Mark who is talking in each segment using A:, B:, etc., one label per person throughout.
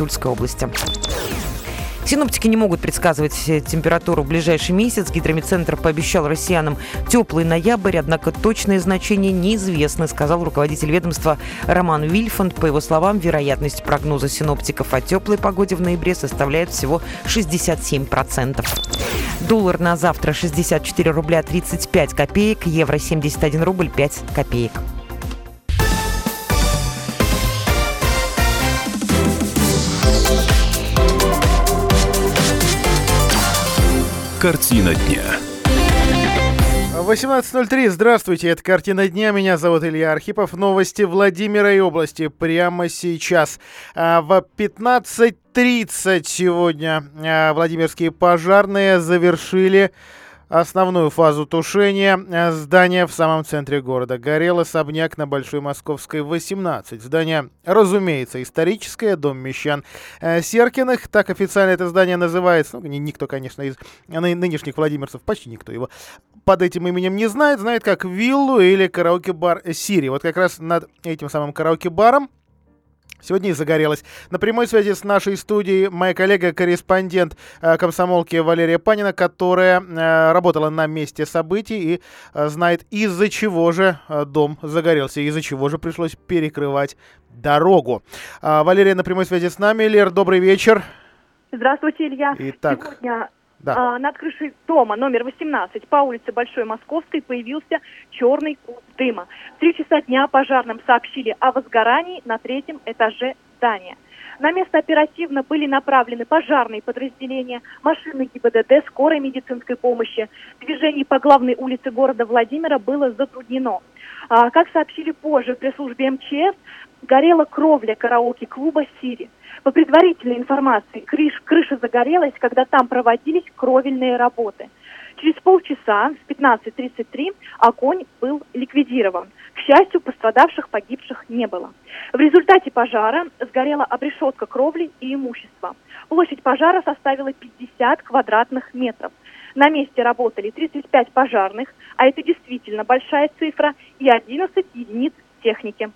A: Тульской области. Синоптики не могут предсказывать температуру в ближайший месяц. Гидромедцентр пообещал россиянам теплый ноябрь, однако точные значения неизвестны, сказал руководитель ведомства Роман Вильфанд. По его словам, вероятность прогноза синоптиков о теплой погоде в ноябре составляет всего 67%. Доллар на завтра 64 рубля 35 копеек, евро 71 рубль 5 копеек.
B: Картина дня. 18.03. Здравствуйте, это «Картина дня». Меня зовут Илья Архипов. Новости Владимира и области прямо сейчас. А, в 15.30 сегодня а, Владимирские пожарные завершили основную фазу тушения э, здания в самом центре города. Горел особняк на Большой Московской, 18. Здание, разумеется, историческое, дом мещан э, Серкиных. Так официально это здание называется. Ну, никто, конечно, из нынешних владимирцев, почти никто его под этим именем не знает. Знает как виллу или караоке-бар Сири. Вот как раз над этим самым караоке-баром Сегодня и загорелась. На прямой связи с нашей студией моя коллега-корреспондент э, комсомолки Валерия Панина, которая э, работала на месте событий и э, знает, из-за чего же дом загорелся, из-за чего же пришлось перекрывать дорогу. Э, Валерия на прямой связи с нами. Лер, добрый вечер.
C: Здравствуйте, Илья.
B: Итак,
C: Сегодня да. А, над крышей дома номер 18 по улице Большой Московской появился черный куб дыма. В три часа дня пожарным сообщили о возгорании на третьем этаже здания. На место оперативно были направлены пожарные подразделения, машины ГИБДД, скорой медицинской помощи. Движение по главной улице города Владимира было затруднено. А, как сообщили позже в пресс-службе МЧС, горела кровля караоке-клуба «Сири». По предварительной информации, крыш, крыша загорелась, когда там проводились кровельные работы. Через полчаса, в 15.33, огонь был ликвидирован. К счастью, пострадавших, погибших не было. В результате пожара сгорела обрешетка кровли и имущества. Площадь пожара составила 50 квадратных метров. На месте работали 35 пожарных, а это действительно большая цифра, и 11 единиц техники.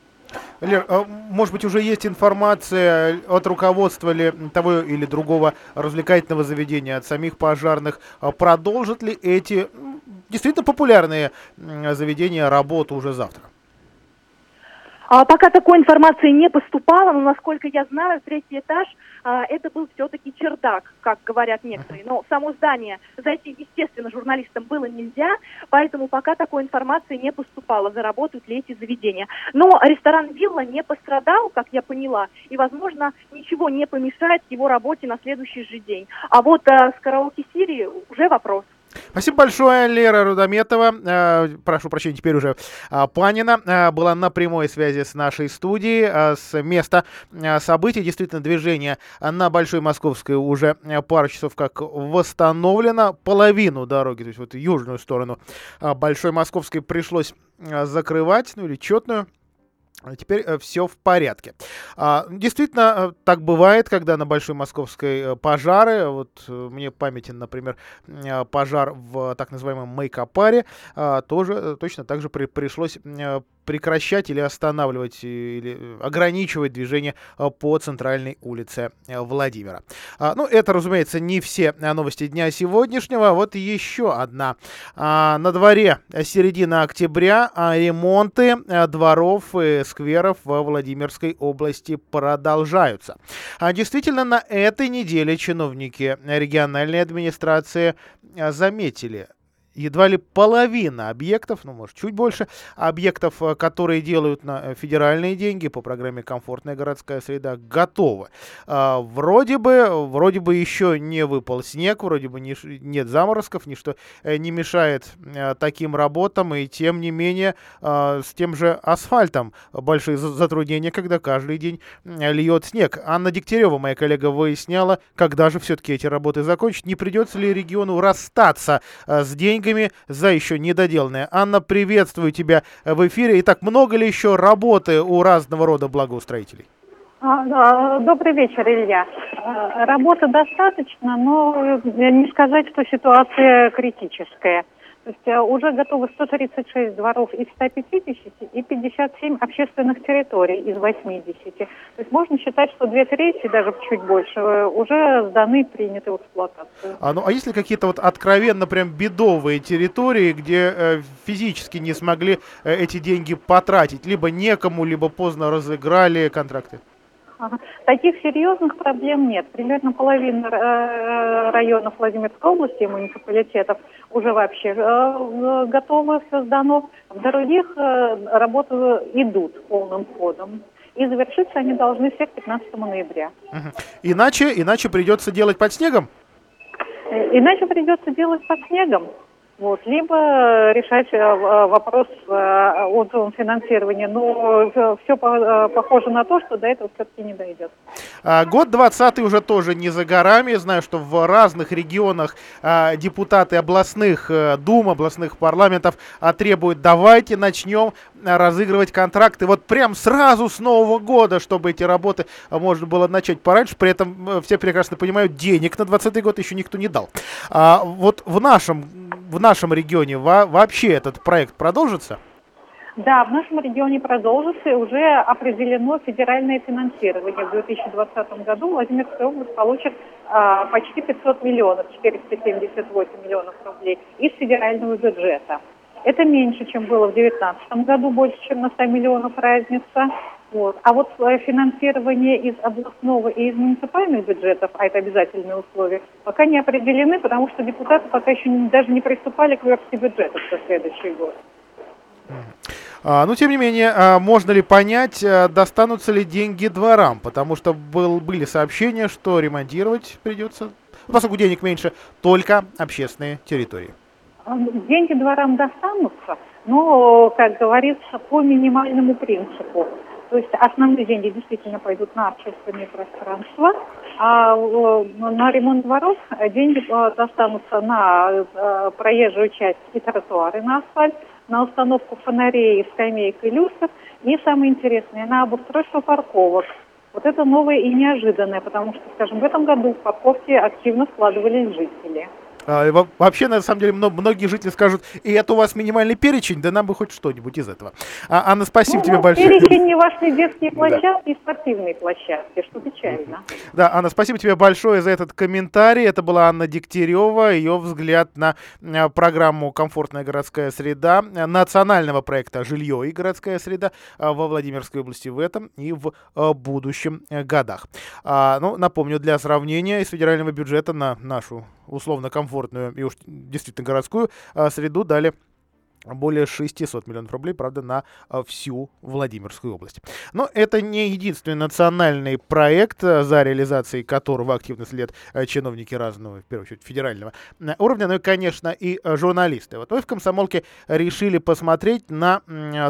B: Лер, а может быть, уже есть информация от руководства ли того или другого развлекательного заведения, от самих пожарных, а продолжат ли эти действительно популярные заведения работу уже завтра?
C: А, пока такой информации не поступало, но насколько я знаю, третий этаж а, это был все-таки чердак, как говорят некоторые. Но само здание зайти, естественно, журналистам было нельзя, поэтому пока такой информации не поступало, заработают ли эти заведения. Но ресторан «Вилла» не пострадал, как я поняла, и, возможно, ничего не помешает его работе на следующий же день. А вот а, с караоке Сирии уже вопрос.
B: Спасибо большое, Лера Рудометова. Э, прошу прощения, теперь уже э, Панина э, была на прямой связи с нашей студией, э, с места э, событий. Действительно, движение на Большой Московской уже э, пару часов как восстановлено. Половину дороги, то есть вот южную сторону э, Большой Московской пришлось э, закрывать, ну или четную теперь э, все в порядке. А, действительно, э, так бывает, когда на Большой Московской э, пожары. Вот мне памятен, например, пожар в так называемом Мейкопаре. А, тоже точно так же при, пришлось прекращать или останавливать, э, или э, ограничивать движение э, по центральной улице Владимира. А, ну, это, разумеется, не все новости дня сегодняшнего. Вот еще одна. А, на дворе середина октября а ремонты дворов и скверов во Владимирской области продолжаются. Действительно, на этой неделе чиновники региональной администрации заметили едва ли половина объектов, ну, может, чуть больше, объектов, э, которые делают на э, федеральные деньги по программе «Комфортная городская среда», готовы. А, вроде бы, вроде бы еще не выпал снег, вроде бы не, нет заморозков, ничто э, не мешает таким работам, и тем не менее с тем же асфальтом большие затруднения, когда каждый день льет снег. Анна Дегтярева, моя коллега, выясняла, когда же все-таки эти работы закончат, не придется ли региону расстаться с деньгами, деньгами за еще недоделанное. Анна, приветствую тебя в эфире. Итак, много ли еще работы у разного рода благоустроителей?
D: А, добрый вечер, Илья. А, работы достаточно, но не сказать, что ситуация критическая. То есть э, уже готовы 136 дворов из 150 и 57 общественных территорий из 80. То есть можно считать, что две трети, даже чуть больше, э, уже сданы, приняты в эксплуатацию.
B: А, ну, а есть ли какие-то вот откровенно прям бедовые территории, где э, физически не смогли э, эти деньги потратить? Либо некому, либо поздно разыграли контракты?
D: Ага. Таких серьезных проблем нет. Примерно половина э, районов Владимирской области и муниципалитетов уже вообще э, готовы, все сдано. В других э, работы идут полным ходом. И завершиться они должны всех 15 ноября.
B: Угу. Иначе, иначе придется делать под снегом?
D: Иначе придется делать под снегом. Вот, либо решать э, э, вопрос э, о финансировании. Но все похоже на то, что до этого все-таки не дойдет.
B: А, год 20 уже тоже не за горами. Знаю, что в разных регионах а, депутаты областных дум, областных парламентов а, требуют, давайте начнем разыгрывать контракты вот прям сразу с Нового года, чтобы эти работы можно было начать пораньше. При этом все прекрасно понимают, денег на 20 год еще никто не дал. Вот в нашем в нашем регионе во вообще этот проект продолжится?
D: Да, в нашем регионе продолжится и уже определено федеральное финансирование. В 2020 году Владимирская область получит а, почти 500 миллионов, 478 миллионов рублей из федерального бюджета. Это меньше, чем было в 2019 году, больше, чем на 100 миллионов разница. Вот. А вот финансирование из областного и из муниципальных бюджетов, а это обязательные условия, пока не определены, потому что депутаты пока еще не, даже не приступали к версии бюджета за следующий год.
B: А, ну, тем не менее, а, можно ли понять, а, достанутся ли деньги дворам? Потому что был, были сообщения, что ремонтировать придется, поскольку денег меньше, только общественные территории.
D: А, деньги дворам достанутся, но, как говорится, по минимальному принципу. То есть основные деньги действительно пойдут на общественные пространства, а на ремонт дворов деньги э, достанутся на э, проезжую часть и тротуары на асфальт, на установку фонарей, скамеек и люстр, и самое интересное, на обустройство парковок. Вот это новое и неожиданное, потому что, скажем, в этом году в парковке активно складывались жители.
B: А, вообще, на самом деле, многие жители скажут, и это у вас минимальный перечень, да нам бы хоть что-нибудь из этого. А, Анна, спасибо ну, тебе большое.
D: Перечень не ваши детские площадки и спортивные площадки, что печально.
B: Да, Анна, спасибо тебе большое за этот комментарий. Это была Анна Дегтярева, ее взгляд на а, программу «Комфортная городская среда» национального проекта «Жилье и городская среда» а, во Владимирской области в этом и в будущем э, годах. Ну, напомню, для сравнения из федерального бюджета на нашу условно комфортную и уж действительно городскую а, среду дали более 600 миллионов рублей, правда, на а, всю Владимирскую область. Но это не единственный национальный проект, а, за реализацией которого активно следят чиновники разного, в первую очередь, федерального уровня, но и, конечно, и журналисты. Вот мы в «Комсомолке» решили посмотреть на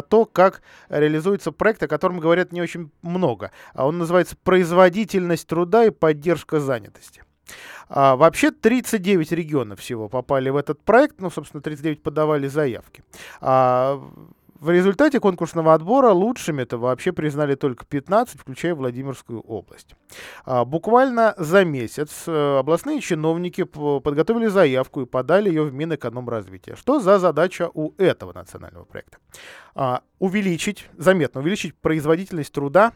B: то, как реализуется проект, о котором говорят не очень много. Он называется «Производительность труда и поддержка занятости». А, вообще 39 регионов всего попали в этот проект, ну, собственно, 39 подавали заявки. А, в результате конкурсного отбора лучшими это вообще признали только 15, включая Владимирскую область. А, буквально за месяц а, областные чиновники подготовили заявку и подали ее в Минэкономразвитие. Что за задача у этого национального проекта? А, увеличить, заметно увеличить производительность труда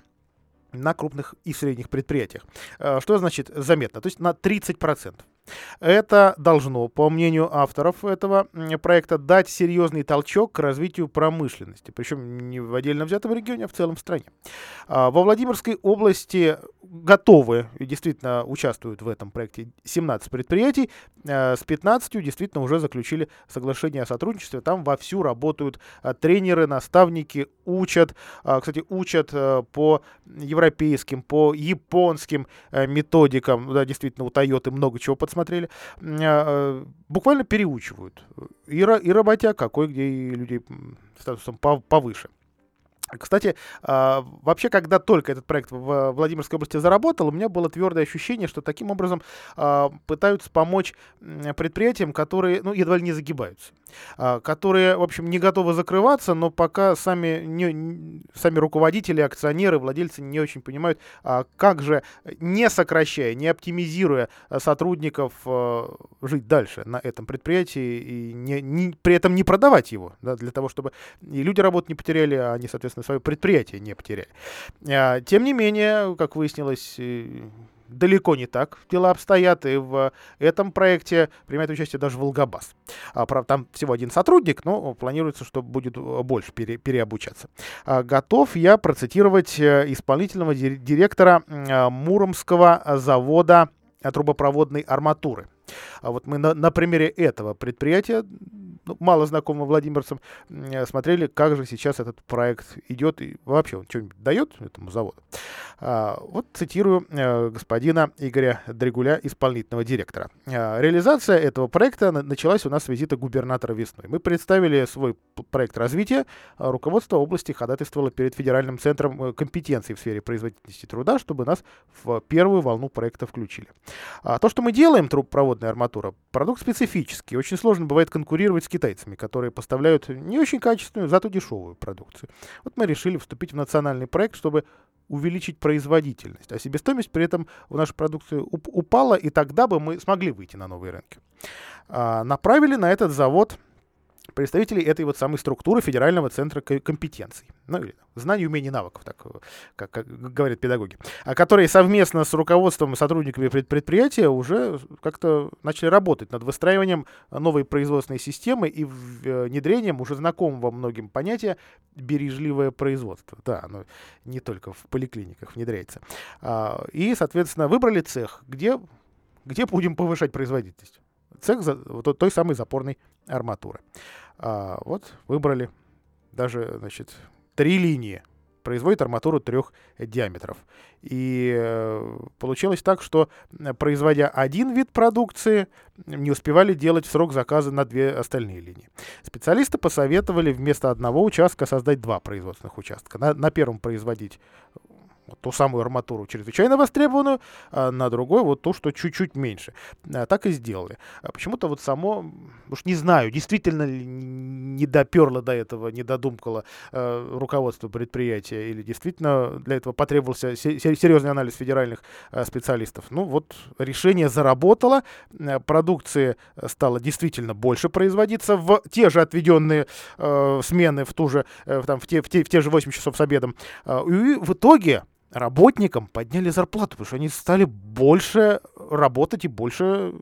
B: на крупных и средних предприятиях. Э, что значит заметно? То есть на 30%. Это должно, по мнению авторов этого проекта, дать серьезный толчок к развитию промышленности, причем не в отдельно взятом регионе, а в целом в стране. А, во Владимирской области готовы и действительно участвуют в этом проекте 17 предприятий, а, с 15 действительно уже заключили соглашение о сотрудничестве, там вовсю работают а, тренеры, наставники, учат, кстати, учат по европейским, по японским методикам, да, действительно у Toyota много чего подсмотрели, смотрели, а, буквально переучивают. И, и работяг, какой, где и людей статусом повыше. Кстати, а, вообще, когда только этот проект в Владимирской области заработал, у меня было твердое ощущение, что таким образом а, пытаются помочь предприятиям, которые, ну, едва ли не загибаются, а, которые, в общем, не готовы закрываться, но пока сами, не, сами руководители, акционеры, владельцы не очень понимают, как же, не сокращая, не оптимизируя сотрудников, жить дальше на этом предприятии и не, не, при этом не продавать его, да, для того, чтобы и люди работу не потеряли, а они, соответственно, соответственно, свое предприятие не потеряли. А, тем не менее, как выяснилось, э, далеко не так дела обстоят, и в этом проекте принимает участие даже Волгобас. А, правда, там всего один сотрудник, но планируется, что будет больше пере, переобучаться. А, готов я процитировать э, исполнительного директора Муромского завода трубопроводной арматуры. А вот мы на, на примере этого предприятия ну, мало знакомы владимирцам, э, смотрели, как же сейчас этот проект идет и вообще он что-нибудь дает этому заводу. А, вот цитирую а, господина Игоря Дригуля, исполнительного директора. А, реализация этого проекта началась у нас с визита губернатора весной. Мы представили свой проект развития. А, руководство области ходатайствовало перед Федеральным центром э, компетенций в сфере производительности труда, чтобы нас в первую волну проекта включили. А, то, что мы делаем, трубопроводная арматура, продукт специфический. Очень сложно бывает конкурировать с китайцами, которые поставляют не очень качественную, зато дешевую продукцию. Вот мы решили вступить в национальный проект, чтобы увеличить производительность, а себестоимость при этом в нашу продукцию упала, и тогда бы мы смогли выйти на новые рынки. А, направили на этот завод представителей этой вот самой структуры Федерального центра компетенций. Ну, или знаний, умений, навыков, так, как, как говорят педагоги. А которые совместно с руководством и сотрудниками предприятия уже как-то начали работать над выстраиванием новой производственной системы и э, внедрением уже знакомого многим понятия бережливое производство. Да, оно не только в поликлиниках внедряется. А, и, соответственно, выбрали цех, где, где будем повышать производительность цех за, той самой запорной арматуры. А, вот выбрали даже, значит, три линии. Производит арматуру трех диаметров. И э, получилось так, что э, производя один вид продукции, не успевали делать срок заказа на две остальные линии. Специалисты посоветовали вместо одного участка создать два производственных участка. На, на первом производить вот ту самую арматуру чрезвычайно востребованную, а на другой вот то, что чуть-чуть меньше. А, так и сделали. А почему-то вот само, уж не знаю, действительно не доперло до этого, не додумкало э, руководство предприятия, или действительно для этого потребовался серьезный анализ федеральных э, специалистов. Ну вот решение заработало, э, продукции стало действительно больше производиться в те же отведенные э, смены, в, ту же, э, там, в, те, в, те, в те же 8 часов с обедом. Э, и в итоге работникам подняли зарплату, потому что они стали больше работать и больше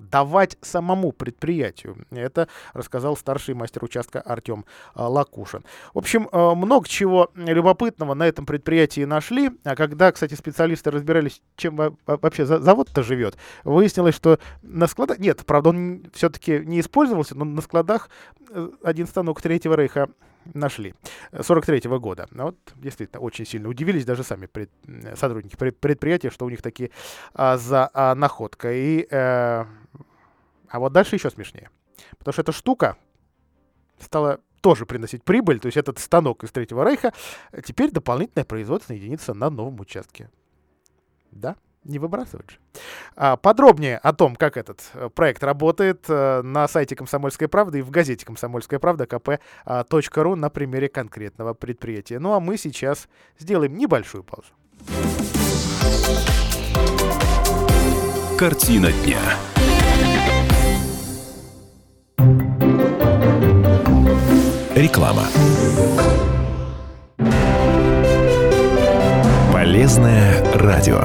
B: давать самому предприятию. Это рассказал старший мастер участка Артем а, Лакушин. В общем, а, много чего любопытного на этом предприятии нашли. А когда, кстати, специалисты разбирались, чем вообще завод-то живет, выяснилось, что на складах... Нет, правда, он все-таки не использовался, но на складах э, один станок Третьего Рейха нашли 43 -го года. Ну вот действительно очень сильно удивились даже сами пред, сотрудники предприятия, что у них такие а, за а, находка. И, э, а вот дальше еще смешнее. Потому что эта штука стала тоже приносить прибыль, то есть этот станок из Третьего Рейха, теперь дополнительная производственная единица на новом участке. Да? Не выбрасывать же. А, подробнее о том, как этот э, проект работает э, на сайте «Комсомольской правды» и в газете «Комсомольская правда» kp.ru на примере конкретного предприятия. Ну а мы сейчас сделаем небольшую паузу.
E: Картина дня. Реклама. Полезное радио.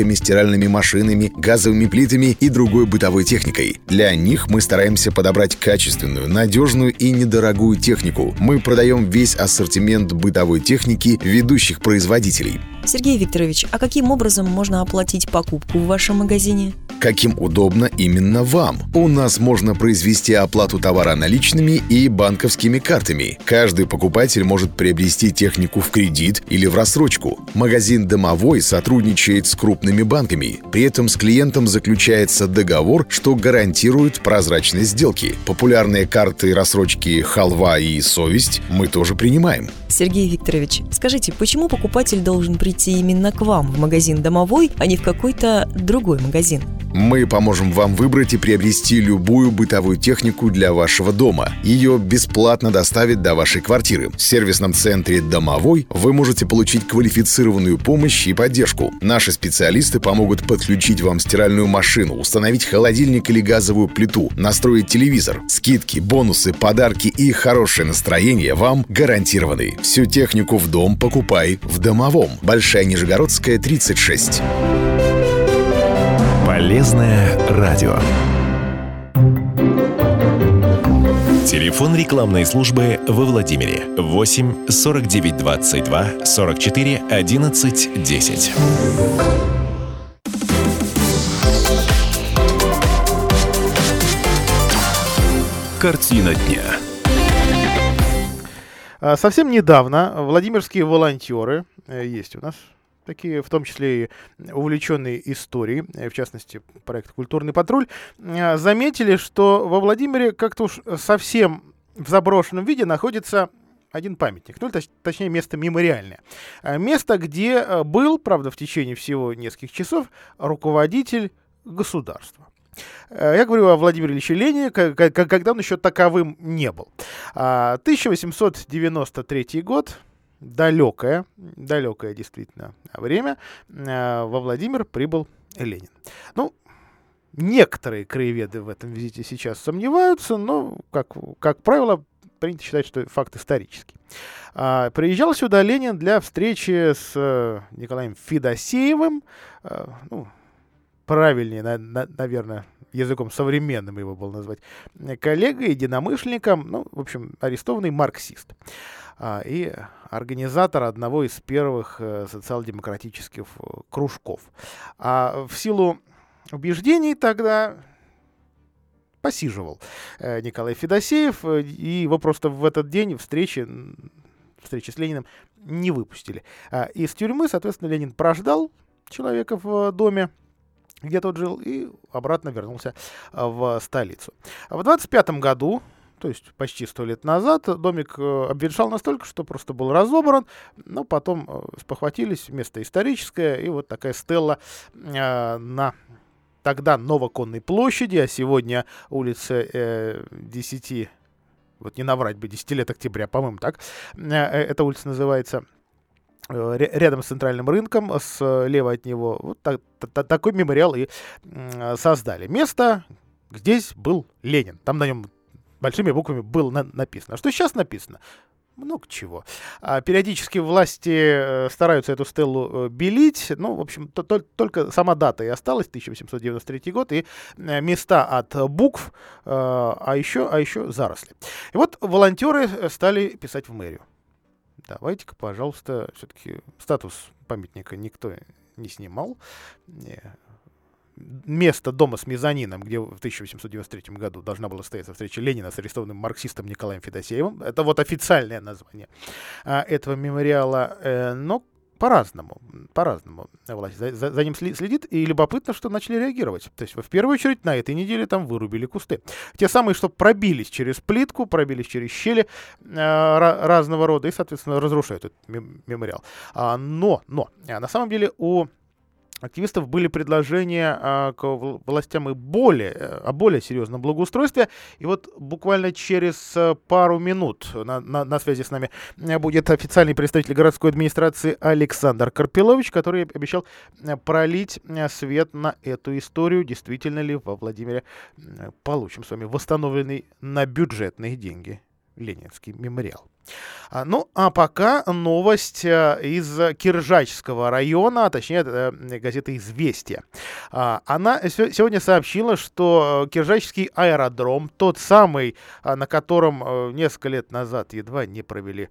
F: холодильниками, стиральными машинами, газовыми плитами и другой бытовой техникой. Для них мы стараемся подобрать качественную, надежную и недорогую технику. Мы продаем весь ассортимент бытовой техники ведущих производителей.
G: Сергей Викторович, а каким образом можно оплатить покупку в вашем магазине?
F: Каким удобно именно вам. У нас можно произвести оплату товара наличными и банковскими картами. Каждый покупатель может приобрести технику в кредит или в рассрочку. Магазин «Домовой» сотрудничает с крупными банками. При этом с клиентом заключается договор, что гарантирует прозрачность сделки. Популярные карты рассрочки «Халва» и «Совесть» мы тоже принимаем.
G: Сергей Викторович, скажите, почему покупатель должен прийти именно к вам в магазин «Домовой», а не в какой-то другой магазин?
F: Мы поможем вам выбрать и приобрести любую бытовую технику для вашего дома. Ее бесплатно доставят до вашей квартиры. В сервисном центре «Домовой» вы можете получить квалифицированную помощь и поддержку. Наши специалисты помогут подключить вам стиральную машину, установить холодильник или газовую плиту, настроить телевизор. Скидки, бонусы, подарки и хорошее настроение вам гарантированы. Всю технику в дом покупай в «Домовом». Большая Нижегородская, 36.
E: Полезное радио. Телефон рекламной службы во Владимире 8 49 22 44 11 10. Картина дня.
B: А, Совсем недавно владимирские волонтеры, э, есть у нас такие, в том числе и увлеченные историей, э, в частности, проект «Культурный патруль», э, заметили, что во Владимире как-то уж совсем в заброшенном виде находится один памятник, ну, точ- точнее, место мемориальное. Место, где был, правда, в течение всего нескольких часов руководитель государства. Э, Я говорю о Владимире Ильиче Ленине, когда он еще таковым не был. А, 1893 год, далекое, далекое действительно время, э, во Владимир прибыл Ленин. Ну, некоторые краеведы в этом визите сейчас сомневаются, но, как, как правило, принято считать, что факт исторический. А, приезжал сюда Ленин для встречи с э, Николаем Федосеевым, ну, правильнее, на- на- наверное, языком современным его было назвать, э, коллегой, единомышленником, ну, в общем, арестованный марксист. А, и организатор одного из первых э, социал-демократических э, кружков. А в силу убеждений тогда посиживал Николай Федосеев, и его просто в этот день встречи, встречи с Лениным не выпустили. А, Из тюрьмы, соответственно, Ленин прождал человека в доме, где тот жил, и обратно вернулся а, в столицу. В 25 году, то есть почти сто лет назад, домик э, обветшал настолько, что просто был разобран, но потом э, спохватились, место историческое, и вот такая стелла э, на тогда Новоконной площади, а сегодня улица э, 10, вот не наврать бы, 10 лет октября, по-моему, так, э, э, эта улица называется, рядом с центральным рынком, слева от него, вот так- та- та- такой мемориал и создали. Место, здесь был Ленин, там на нем большими буквами было на- написано. А что сейчас написано? Много чего. А периодически власти э, стараются эту стеллу э, белить. Ну, в общем, то- то- только сама дата и осталась, 1893 год, и э, места от э, букв, э, а еще, а еще заросли. И вот волонтеры э, стали писать в мэрию. Давайте-ка, пожалуйста, все-таки статус памятника никто не снимал. Не. Место дома с мезонином, где в 1893 году должна была состояться встреча Ленина с арестованным марксистом Николаем Федосеевым. Это вот официальное название а, этого мемориала. Э, но по-разному, по-разному власть за, за- за ним следит, и любопытно, что начали реагировать. То есть, в первую очередь, на этой неделе там вырубили кусты. Те самые, что пробились через плитку, пробились через щели э, ра- разного рода, и, соответственно, разрушают этот мем- мемориал. А, но, но, а, на самом деле у активистов были предложения а, к вл- властям и более, э, о более серьезном благоустройстве. И вот буквально через э, пару минут на, на- на связи с нами э, будет официальный представитель городской администрации Александр Карпилович, который обещал пролить свет на эту историю. Действительно ли во Владимире получим с вами восстановленный на бюджетные деньги Ленинский мемориал. А, Ну, а пока новость э, из Киржачского района, а точнее, э, газета «Известия». А, Она се- сегодня сообщила, что э, Киржачский аэродром, тот самый, а, на котором несколько лет назад едва не провели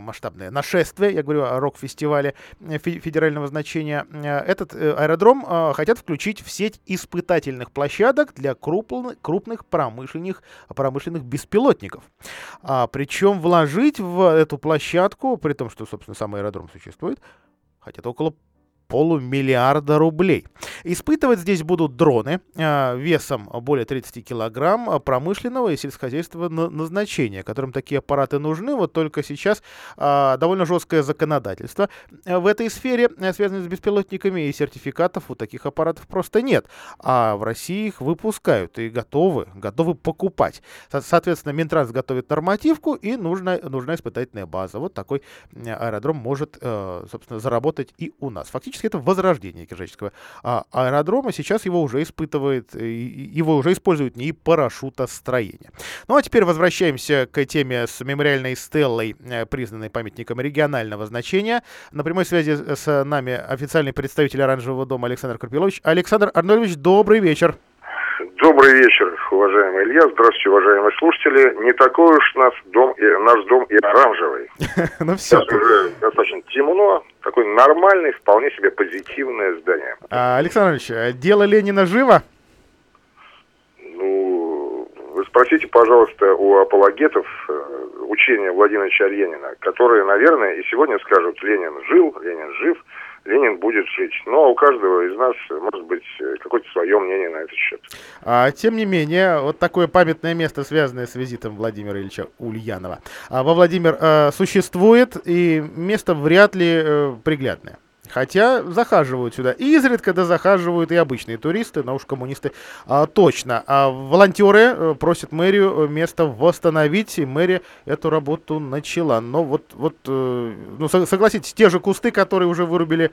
B: масштабное нашествие, я говорю о рок-фестивале фе- федерального значения, этот аэродром хотят включить в сеть испытательных площадок для крупн- крупных промышленных, промышленных беспилотников. Причем вложить в эту площадку, при том, что, собственно, сам аэродром существует, хотят около полумиллиарда рублей. Испытывать здесь будут дроны э, весом более 30 килограмм э, промышленного и сельскохозяйственного на- назначения, которым такие аппараты нужны. Вот только сейчас э, довольно жесткое законодательство в этой сфере, связанной с беспилотниками, и сертификатов у таких аппаратов просто нет. А в России их выпускают и готовы, готовы покупать. Со- Соответственно, Минтранс готовит нормативку, и нужна, нужна испытательная база. Вот такой аэродром может, собственно, заработать и у нас. Фактически это возрождение Киржачского а, аэродрома. Сейчас его уже испытывает, э, его уже используют НИИ парашютостроения. Ну а теперь возвращаемся к теме с мемориальной стеллой, э, признанной памятником регионального значения. На прямой связи с нами официальный представитель Оранжевого дома Александр Карпилович. Александр Арнольевич, добрый вечер.
H: Добрый вечер, уважаемый Илья. Здравствуйте, уважаемые слушатели. Не такой уж наш дом и, наш дом и оранжевый.
B: Ну все.
H: Уже достаточно темно. Такой нормальный, вполне себе позитивное здание.
B: Александр Ильич, э, дело Ленина живо?
H: Ну, вы спросите, пожалуйста, у апологетов э, учения Владимира Ленина, которые, наверное, и сегодня скажут, Ленин жил, Ленин жив, Ленин будет жить. Но у каждого из нас может быть э, какое-то свое мнение на этот счет.
B: А, тем не менее, вот такое памятное место, связанное с визитом Владимира Ильича Ульянова. А, во Владимир э, существует, и место вряд ли э, приглядное. Хотя захаживают сюда. И изредка да захаживают и обычные туристы, но уж коммунисты а, точно. А волонтеры э, просят мэрию э, место восстановить, и мэрия эту работу начала. Но вот, вот э, ну, со- согласитесь, те же кусты, которые уже вырубили,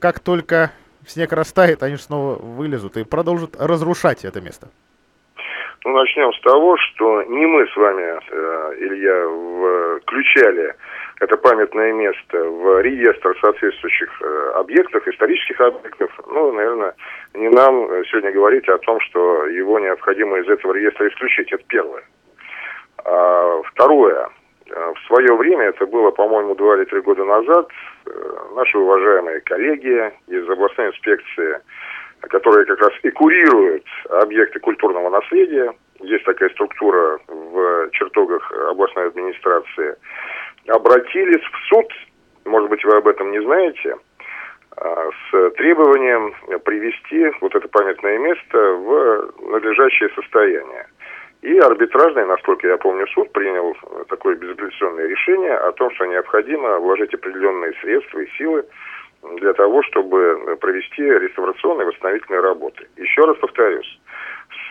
B: как только снег растает, они же снова вылезут и продолжат разрушать это место.
H: Ну, начнем с того, что не мы с вами, Илья, включали это памятное место в реестр соответствующих э, объектов, исторических объектов. Ну, наверное, не нам э, сегодня говорить о том, что его необходимо из этого реестра исключить. Это первое. А, второе. Э, В свое время, это было, по-моему, два или три года назад, наши уважаемые коллеги из областной инспекции, которые как раз и курируют объекты культурного наследия, есть такая структура в чертогах областной администрации, обратились в суд, может быть, вы об этом не знаете, а, с требованием привести вот это памятное место в надлежащее состояние. И арбитражный, насколько я помню, суд принял такое безапелляционное решение о том, что необходимо вложить определенные средства и силы для того, чтобы провести реставрационные восстановительные работы. Еще раз повторюсь,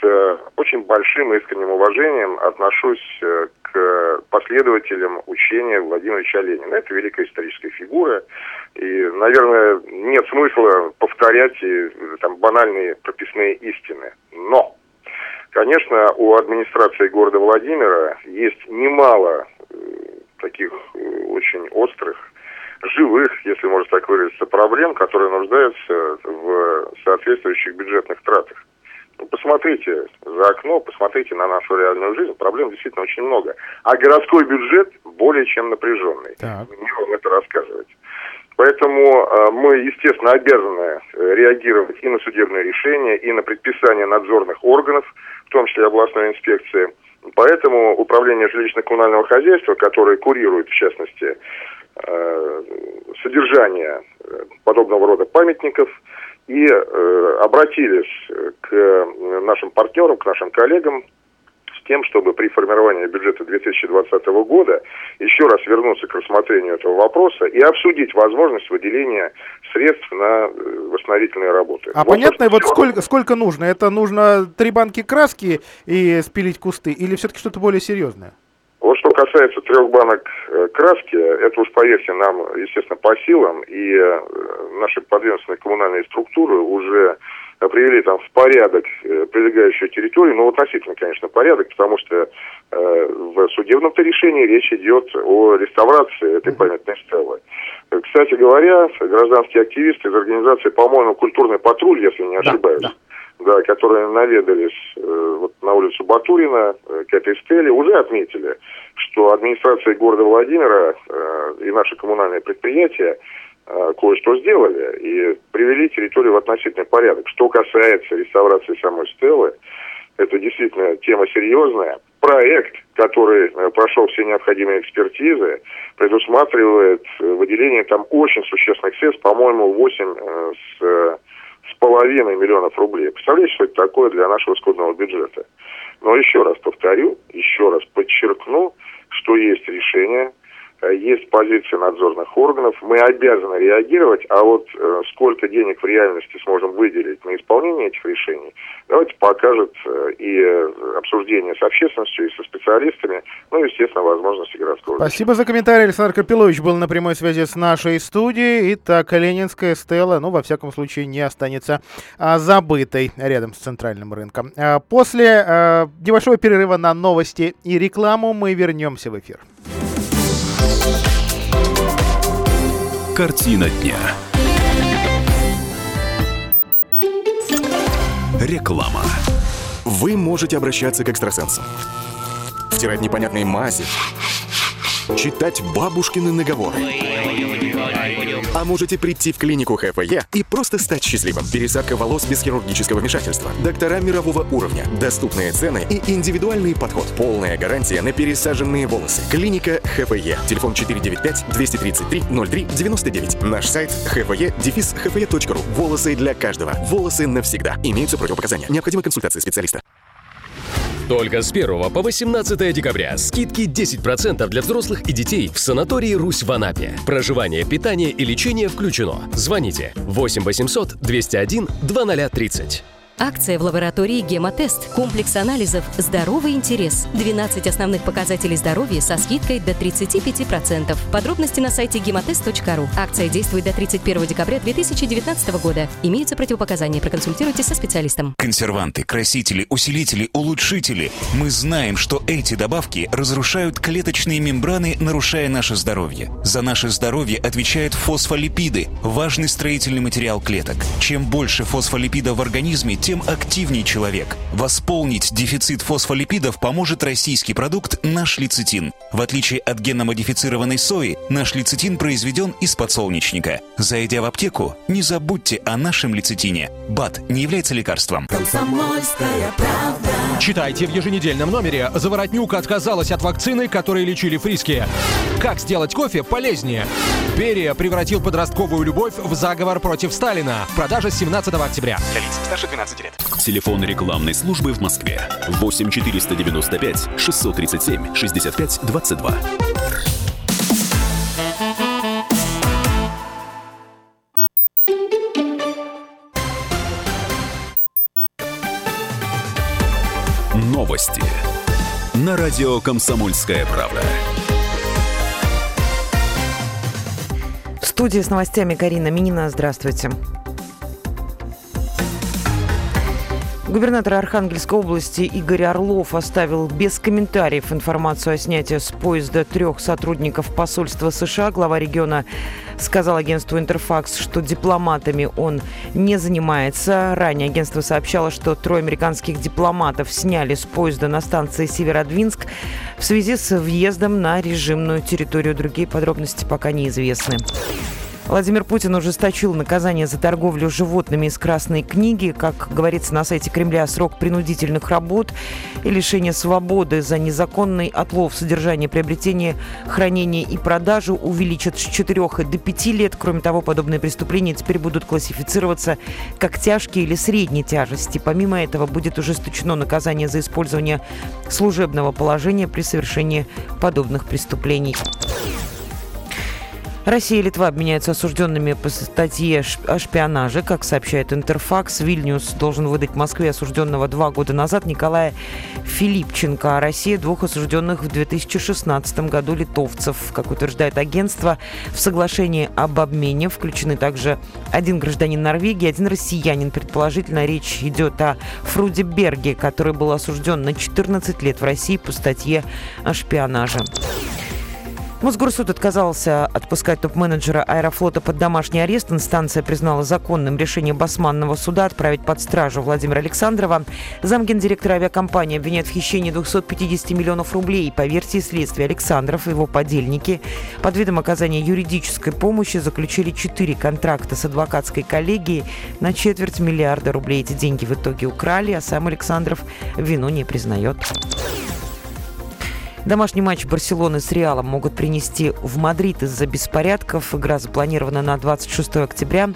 H: э, очень большим искренним уважением отношусь э, к последователям учения Владимира Ильича Ленина. Это великая историческая фигура, и, наверное, нет смысла повторять и, там, банальные прописные истины. Но, конечно, у администрации города Владимира есть немало э, таких э, очень острых живых, если можно так выразиться, проблем, которые нуждаются в соответствующих бюджетных тратах. Ну, посмотрите за окно, посмотрите на нашу реальную жизнь. Проблем действительно очень много. А городской бюджет более чем напряженный.
B: Так.
H: Не вам это рассказывать. Поэтому э, мы, естественно, обязаны э, реагировать и на судебные решения, и на предписания надзорных органов, в том числе областной инспекции. Поэтому управление жилищно-коммунального хозяйства, которое курирует, в частности, э, содержание подобного рода памятников, и э, обратились к э, нашим партнерам, к нашим коллегам с тем, чтобы при формировании бюджета 2020 года еще раз вернуться к рассмотрению этого вопроса и обсудить возможность выделения средств на э, восстановительные работы.
B: А
H: Вот,
B: понятно, вот сколько, сколько нужно? Это нужно три банки краски и спилить кусты? Или все-таки что-то более серьезное?
H: Вот что касается трех банок э, краски, это уж, поверьте, нам, естественно, по силам, и э, наши подведомственные коммунальные структуры уже привели там в порядок прилегающую территорию, ну, относительно, конечно, порядок, потому что в судебном решении речь идет о реставрации этой памятной стелы. Кстати говоря, гражданские активисты из организации, по-моему, «Культурный патруль», если не ошибаюсь, да, да да, которые наведались э, вот на улицу Батурина э, к этой стеле, уже отметили, что администрация города Владимира э, и наши коммунальные предприятия э, кое-что сделали и привели территорию в относительный порядок. Что касается реставрации самой стелы, это действительно тема серьезная. Проект, который э, прошел все необходимые экспертизы, предусматривает выделение там очень существенных средств, по-моему, 8 э, с с половиной миллионов рублей. Представляете, что это такое для нашего скудного бюджета? Но еще раз повторю, еще раз подчеркну, что есть решение есть позиция надзорных органов, мы обязаны реагировать, а вот э, сколько денег в реальности сможем выделить на исполнение этих решений, давайте покажет э, и э, обсуждение с общественностью, и со специалистами, ну и, естественно, возможности городского.
B: Спасибо за комментарий. Александр Карпилович был на прямой связи с нашей студией. Итак, Ленинская стела, ну, во всяком случае, не останется а, забытой рядом с центральным рынком. А, после а, небольшого перерыва на новости и рекламу мы вернемся в эфир.
E: Картина дня. Реклама.
I: Вы можете обращаться к экстрасенсам. Втирать непонятные мази. Читать бабушкины наговоры а можете прийти в клинику ХФЕ и просто стать счастливым. Пересадка волос без хирургического вмешательства. Доктора мирового уровня. Доступные цены и индивидуальный подход. Полная гарантия на пересаженные волосы. Клиника ХФЕ. Телефон 495-233-03-99. Наш сайт hfe дефис hfe.ru. Волосы для каждого. Волосы навсегда. Имеются противопоказания. Необходима консультация специалиста.
J: Только с 1 по 18 декабря скидки 10% для взрослых и детей в санатории «Русь» в Анапе. Проживание, питание и лечение включено. Звоните 8 800 201 2030.
K: Акция в лаборатории «Гемотест». Комплекс анализов «Здоровый интерес». 12 основных показателей здоровья со скидкой до 35%. Подробности на сайте gematest.ru. Акция действует до 31 декабря 2019 года. Имеются противопоказания. Проконсультируйтесь со специалистом.
L: Консерванты, красители, усилители, улучшители. Мы знаем, что эти добавки разрушают клеточные мембраны, нарушая наше здоровье. За наше здоровье отвечают фосфолипиды – важный строительный материал клеток. Чем больше фосфолипидов в организме, тем тем активнее человек. Восполнить дефицит фосфолипидов поможет российский продукт «Наш лецитин». В отличие от генномодифицированной сои, наш лецитин произведен из подсолнечника. Зайдя в аптеку, не забудьте о нашем лецитине. БАД не является лекарством.
M: Читайте в еженедельном номере. Заворотнюк отказалась от вакцины, которые лечили фриски. Как сделать кофе полезнее? Берия превратил подростковую любовь в заговор против Сталина. Продажа с 17 октября. Для лиц
E: старше 12 лет. Телефон рекламной службы в Москве. 8 495 637 65 22. Новости. На радио «Комсомольская правда».
A: В студии с новостями Карина Минина. Здравствуйте. Губернатор Архангельской области Игорь Орлов оставил без комментариев информацию о снятии с поезда трех сотрудников посольства США. Глава региона сказал агентству «Интерфакс», что дипломатами он не занимается. Ранее агентство сообщало, что трое американских дипломатов сняли с поезда на станции Северодвинск в связи с въездом на режимную территорию. Другие подробности пока неизвестны. Владимир Путин ужесточил наказание за торговлю животными из Красной книги. Как говорится на сайте Кремля, срок принудительных работ и лишение свободы за незаконный отлов, содержание, приобретение, хранение и продажу увеличат с 4 до 5 лет. Кроме того, подобные преступления теперь будут классифицироваться как тяжкие или средней тяжести. Помимо этого, будет ужесточено наказание за использование служебного положения при совершении подобных преступлений. Россия и Литва обменяются осужденными по статье о шпионаже. Как сообщает Интерфакс, Вильнюс должен выдать Москве осужденного два года назад Николая Филипченко, а Россия двух осужденных в 2016 году литовцев. Как утверждает агентство, в соглашении об обмене включены также один гражданин Норвегии, один россиянин. Предположительно, речь идет о Фруде Берге, который был осужден на 14 лет в России по статье о шпионаже. Мосгорсуд отказался отпускать топ-менеджера Аэрофлота под домашний арест. Инстанция признала законным решение Басманного суда отправить под стражу Владимира Александрова. Замгендиректора авиакомпании обвиняет в хищении 250 миллионов рублей. По версии следствия, Александров и его подельники под видом оказания юридической помощи заключили четыре контракта с адвокатской коллегией на четверть миллиарда рублей. Эти деньги в итоге украли, а сам Александров вину не признает. Домашний матч Барселоны с Реалом могут принести в Мадрид из-за беспорядков. Игра запланирована на 26 октября.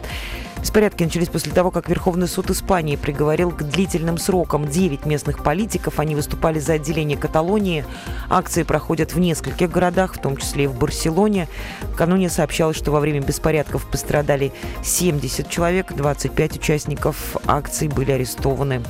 A: Беспорядки начались после того, как Верховный суд Испании приговорил к длительным срокам 9 местных политиков. Они выступали за отделение Каталонии. Акции проходят в нескольких городах, в том числе и в Барселоне. Накануне сообщалось, что во время беспорядков пострадали 70 человек, 25 участников акций были арестованы.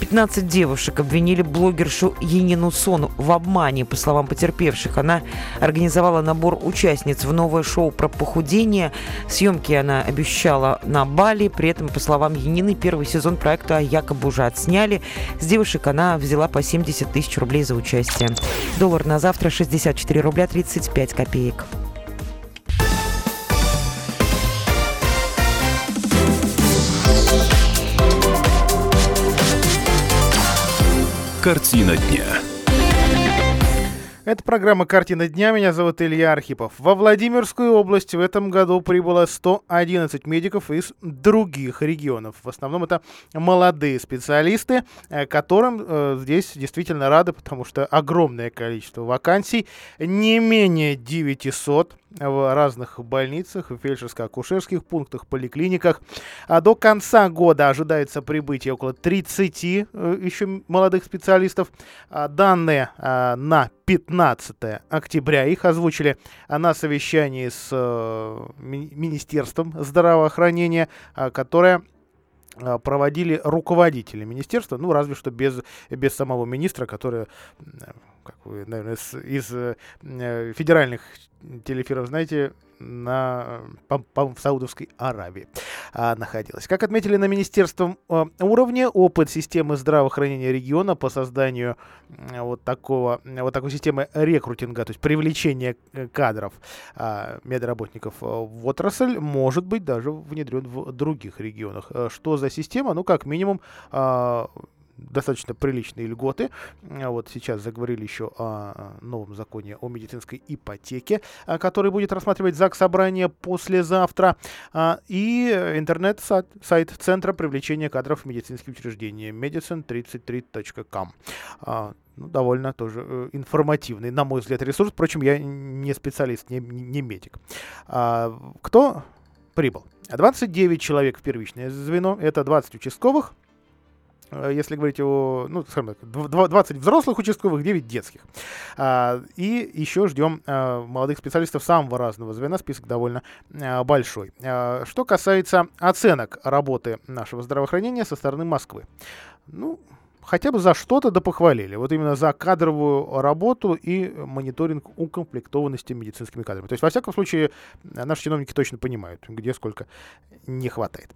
A: 15 девушек обвинили блогершу Енину Сон в обмане. По словам потерпевших, она организовала набор участниц в новое шоу про похудение. Съемки она обещала на Бали. При этом, по словам Енины, первый сезон проекта якобы уже отсняли. С девушек она взяла по 70 тысяч рублей за участие. Доллар на завтра 64 рубля 35 копеек.
E: Картина дня.
B: Это программа «Картина дня». Меня зовут Илья Архипов. Во Владимирскую область в этом году прибыло 111 медиков из других регионов. В основном это молодые специалисты, э, которым э, здесь действительно рады, потому что огромное количество вакансий, не менее 900 в разных больницах, в фельдшерско-акушерских пунктах, поликлиниках. А до конца года ожидается прибытие около 30 э, еще молодых специалистов. А данные а, на 15 октября их озвучили на совещании с э, Министерством здравоохранения, а, которое проводили руководители министерства, ну, разве что без, без самого министра, который, как вы, наверное, из, из э, федеральных телеэфиров, знаете, на, по, по, в Саудовской Аравии а, находилась. Как отметили на министерством а, уровне, опыт системы здравоохранения региона по созданию а, вот, такого, вот такой системы рекрутинга, то есть привлечения э, кадров а, медработников в отрасль, может быть даже внедрен в других регионах. Что за система? Ну, как минимум, а, достаточно приличные льготы. А вот сейчас заговорили еще о новом законе о медицинской ипотеке, а, который будет рассматривать ЗАГС Собрание послезавтра. А, и интернет-сайт Центра привлечения кадров в медицинские учреждения medicine33.com ну, довольно тоже э, информативный, на мой взгляд, ресурс. Впрочем, я не специалист, не, не медик. А, кто прибыл? 29 человек в первичное звено, это 20 участковых, если говорить о, ну, скажем так, 20 взрослых участковых, 9 детских. А, и еще ждем а, молодых специалистов самого разного звена, список довольно а, большой. Что касается оценок работы нашего здравоохранения со стороны Москвы. Ну, хотя бы за что-то да похвалили. Вот именно за кадровую работу и мониторинг укомплектованности медицинскими кадрами. То есть, во всяком случае, наши чиновники точно понимают, где сколько не хватает.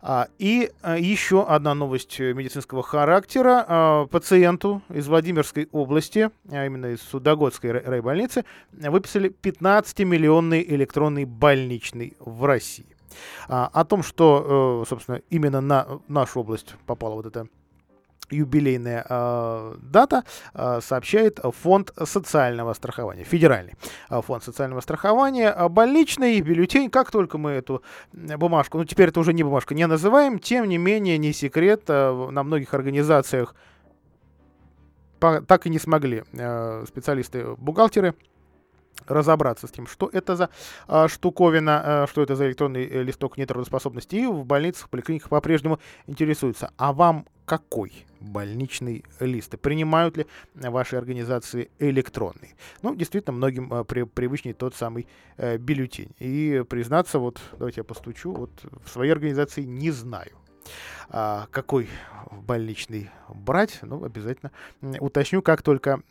B: А, и а, еще одна новость медицинского характера. А, пациенту из Владимирской области, а именно из Судогодской райбольницы, выписали 15-миллионный электронный больничный в России. А, о том, что, э, собственно, именно на нашу область попала вот эта юбилейная э, дата, э, сообщает фонд социального страхования, федеральный э, фонд социального страхования, больничный бюллетень, как только мы эту бумажку, ну теперь это уже не бумажка, не называем, тем не менее не секрет, э, на многих организациях по, так и не смогли э, специалисты-бухгалтеры разобраться с тем, что это за а, штуковина, а, что это за электронный э, листок нетрудоспособности, и в больницах, поликлиниках по-прежнему интересуются. А вам какой больничный лист? И принимают ли ваши организации электронный? Ну, действительно, многим э, при, привычнее тот самый э, бюллетень. И признаться, вот, давайте я постучу, вот в своей организации не знаю. А, какой больничный брать, ну, обязательно уточню, как только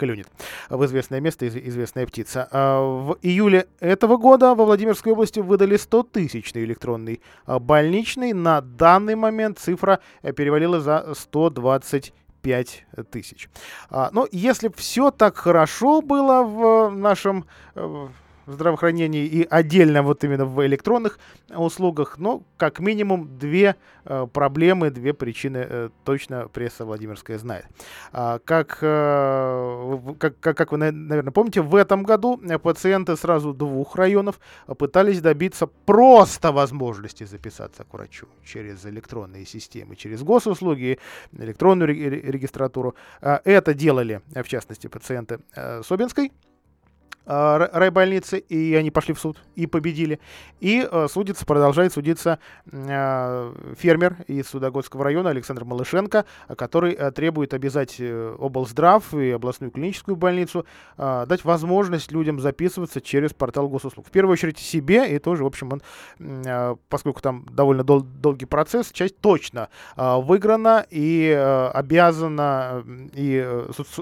B: клюнет в известное место известная птица. А, в июле этого года во Владимирской области выдали 100-тысячный электронный а, больничный. На данный момент цифра э, перевалила за 120 5 тысяч. А, но если все так хорошо было в нашем э, в здравоохранении и отдельно вот именно в электронных услугах, но как минимум две э, проблемы, две причины э, точно пресса Владимирская знает. А, как, э, как, как, вы, наверное, помните, в этом году пациенты сразу двух районов пытались добиться просто возможности записаться к врачу через электронные системы, через госуслуги, электронную регистратуру. Это делали, в частности, пациенты э, Собинской Э, райбольницы, и они пошли в суд и победили. И э, судится, продолжает судиться э, фермер из Судогодского района Александр Малышенко, который требует обязать облздрав и областную клиническую больницу дать возможность людям записываться через портал госуслуг. В первую очередь себе, и тоже, в общем, он, поскольку там довольно дол- долгий процесс, часть точно выиграна и обязана и,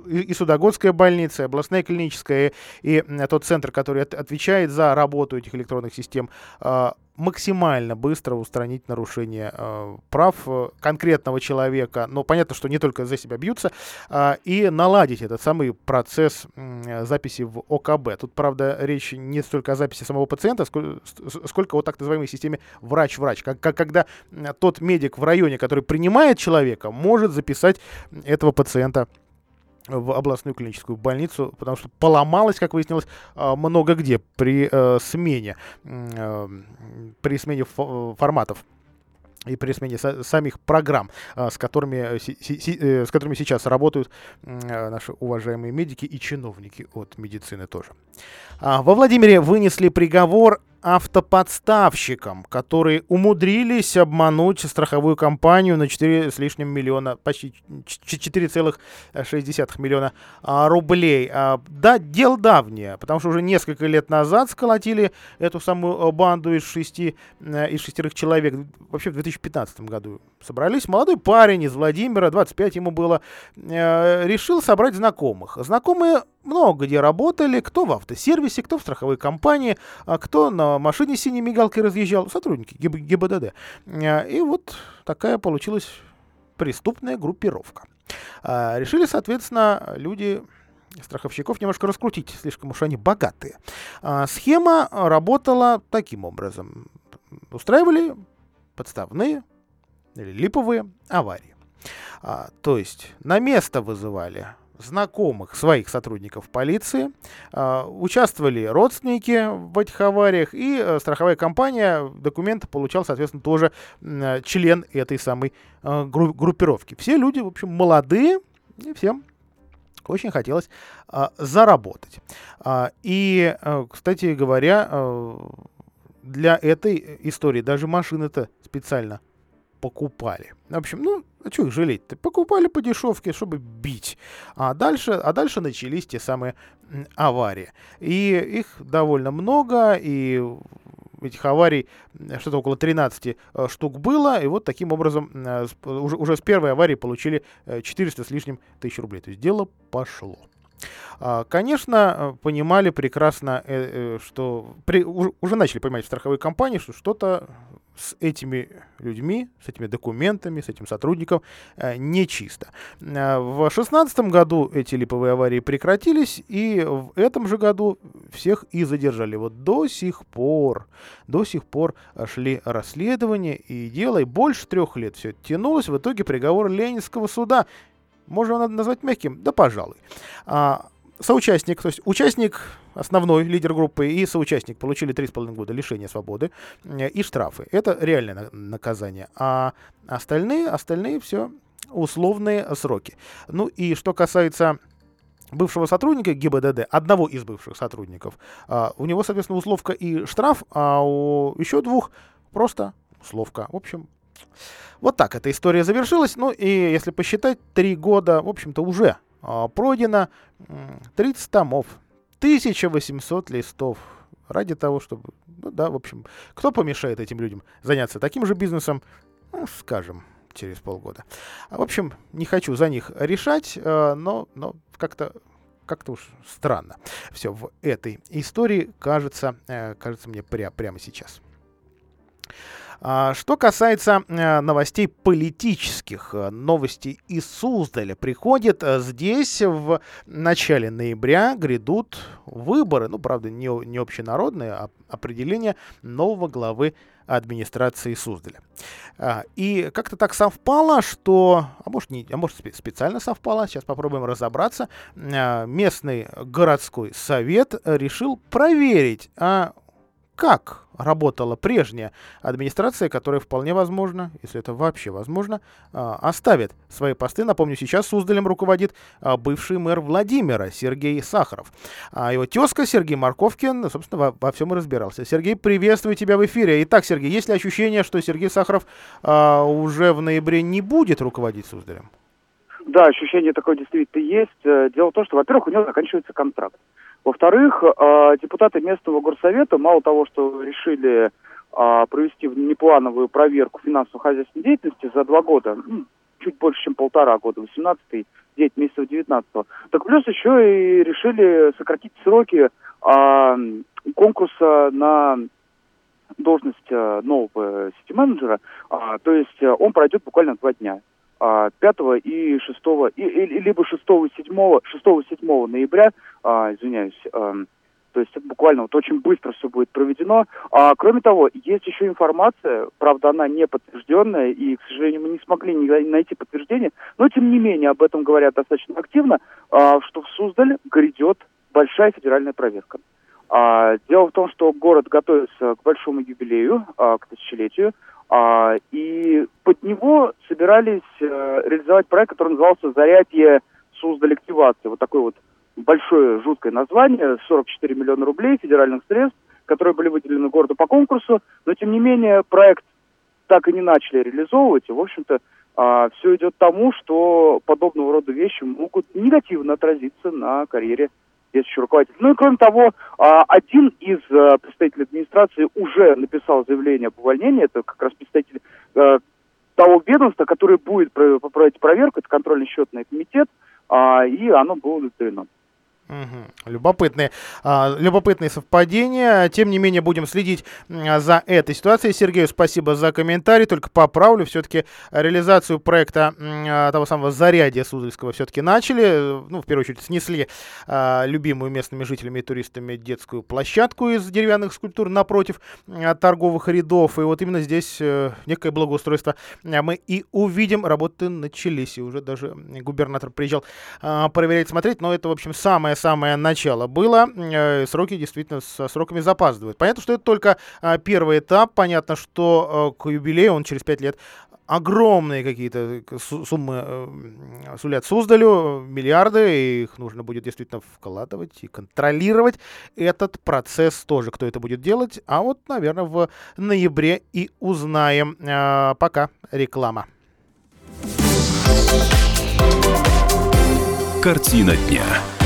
B: и Судогодская больница, и областная клиническая, и тот центр, который от, отвечает за работу этих электронных систем, э, максимально быстро устранить нарушение э, прав э, конкретного человека, но понятно, что не только за себя бьются, э, и наладить этот самый процесс э, записи в ОКБ. Тут, правда, речь не столько о записи самого пациента, сколько, сколько о так называемой системе врач-врач, как, как, когда тот медик в районе, который принимает человека, может записать этого пациента в областную клиническую больницу, потому что поломалось, как выяснилось, а, много где при э, смене, э, при смене форматов и при смене самих программ, а, с которыми, э, с которыми сейчас работают наши уважаемые медики и чиновники от медицины тоже. А, во Владимире вынесли приговор автоподставщикам, которые умудрились обмануть страховую компанию на 4 с лишним миллиона, почти 4,6 миллиона а, рублей. А, да, дело давнее, потому что уже несколько лет назад сколотили эту самую банду из шести, э, из шестерых человек. Вообще в 2015 году собрались. Молодой парень из Владимира, 25 ему было, э, решил собрать знакомых. Знакомые много где работали, кто в автосервисе, кто в страховой компании, а кто на машине с синей мигалкой разъезжал, сотрудники ГИБДД. Э, и вот такая получилась преступная группировка. А, решили, соответственно, люди страховщиков немножко раскрутить, слишком уж они богатые. А, схема работала таким образом. Устраивали подставные или липовые аварии. А, то есть на место вызывали знакомых своих сотрудников полиции, а, участвовали родственники в этих авариях, и а, страховая компания документы получал, соответственно, тоже а, член этой самой гру- группировки. Все люди, в общем, молодые, и всем очень хотелось а, заработать. А, и, кстати говоря, для этой истории даже машины-то специально покупали. В общем, ну, а что их жалеть-то? Покупали по дешевке, чтобы бить. А дальше, а дальше начались те самые аварии. И их довольно много, и этих аварий что-то около 13 э, штук было, и вот таким образом э, уже, уже с первой аварии получили 400 э, с лишним тысяч рублей. То есть дело пошло. А, конечно, понимали прекрасно, что при, уже начали понимать в страховой компании, что что-то с этими людьми, с этими документами, с этим сотрудником э, нечисто. Э, в 2016 году эти липовые аварии прекратились, и в этом же году всех и задержали. Вот до сих пор, до сих пор шли расследования и дело, и больше трех лет все тянулось. В итоге приговор Ленинского суда можно назвать мягким? Да, пожалуй. А, соучастник, то есть участник, основной лидер группы и соучастник получили 3,5 года лишения свободы и штрафы. Это реальное наказание. А остальные, остальные все условные сроки. Ну и что касается бывшего сотрудника ГИБДД, одного из бывших сотрудников, а, у него, соответственно, условка и штраф, а у еще двух просто условка. В общем, Вот так эта история завершилась. Ну и если посчитать, три года, в общем-то, уже пройдено 30 томов, 1800 листов. Ради того, чтобы, ну да, в общем, кто помешает этим людям заняться таким же бизнесом, ну, скажем, через полгода. А, в общем, не хочу за них решать, а, но, но как-то как-то уж странно все в этой истории кажется, э, кажется мне пря прямо сейчас. А, что касается э, новостей политических, э, новости из Суздаля приходят э, здесь в начале ноября грядут выборы, ну, правда, не, не общенародные, а определение нового главы администрации Суздаля. А, и как-то так совпало, что, а может, не, а может специально совпало, сейчас попробуем разобраться, местный городской совет решил проверить, а как работала прежняя администрация, которая вполне возможно, если это вообще возможно, а, оставит свои посты. Напомню, сейчас Суздалем руководит а, бывший мэр Владимира Сергей Сахаров. А его тезка Сергей Марковкин, собственно, во, во всем и разбирался. Сергей, приветствую тебя в эфире. Итак, Сергей, есть ли ощущение, что Сергей Сахаров а, уже в ноябре не будет руководить Суздалем?
N: Да, ощущение такое действительно есть. Э, дело в том, что, во-первых, у него заканчивается контракт. Во-вторых, э, депутаты местного горсовета мало того, что решили э, провести внеплановую проверку финансово-хозяйственной деятельности за два года, ну, чуть больше, чем полтора года, 18-й, 9 месяцев 19-го, так плюс еще и решили сократить сроки конкурса на должность нового сети-менеджера, а, то есть он пройдет буквально два дня. 5 а, и 6, и, и, либо 6, 7, 6, 7 ноября, а, извиняюсь, а, то есть буквально вот очень быстро все будет проведено. А, кроме того, есть еще информация, правда, она не подтвержденная, и, к сожалению, мы не смогли найти подтверждение, но, тем не менее, об этом говорят достаточно активно, а, что в Суздаль грядет большая федеральная проверка. А, дело в том, что город готовится к большому юбилею, а, к тысячелетию, а, и под него собирались а, реализовать проект, который назывался «Зарядье Суздаль активации». Вот такое вот большое, жуткое название, 44 миллиона рублей федеральных средств, которые были выделены городу по конкурсу, но тем не менее проект так и не начали реализовывать, и, в общем-то, а, все идет к тому, что подобного рода вещи могут негативно отразиться на карьере действующий руководитель. Ну и кроме того, а, один из а, представителей администрации уже написал заявление об увольнении, это как раз представитель а, того ведомства, которое будет проводить проверку, это контрольно-счетный комитет, и оно было удовлетворено.
B: Любопытные, а, любопытные совпадения. Тем не менее, будем следить за этой ситуацией. Сергею спасибо за комментарий. Только поправлю, все-таки реализацию проекта а, того самого зарядия Суздальского все-таки начали. Ну, в первую очередь, снесли а, любимую местными жителями и туристами детскую площадку из деревянных скульптур напротив торговых рядов. И вот именно здесь а, некое благоустройство мы и увидим. Работы начались. И уже даже губернатор приезжал а, проверять, смотреть. Но это, в общем, самое самое начало было. Э, сроки действительно со сроками запаздывают. Понятно, что это только а, первый этап. Понятно, что э, к юбилею он через пять лет огромные какие-то суммы э, сулят Суздалю, миллиарды, и их нужно будет действительно вкладывать и контролировать этот процесс тоже, кто это будет делать. А вот, наверное, в ноябре и узнаем. Пока реклама.
E: Картина дня.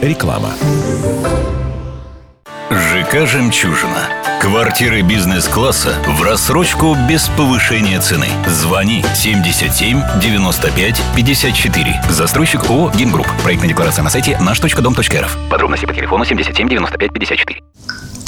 E: Реклама.
O: ЖК «Жемчужина». Квартиры бизнес-класса в рассрочку без повышения цены. Звони 77 95 54. Застройщик ООО «Гимгрупп». Проектная декларация на сайте наш.дом.рф. Подробности по телефону 77 95 54.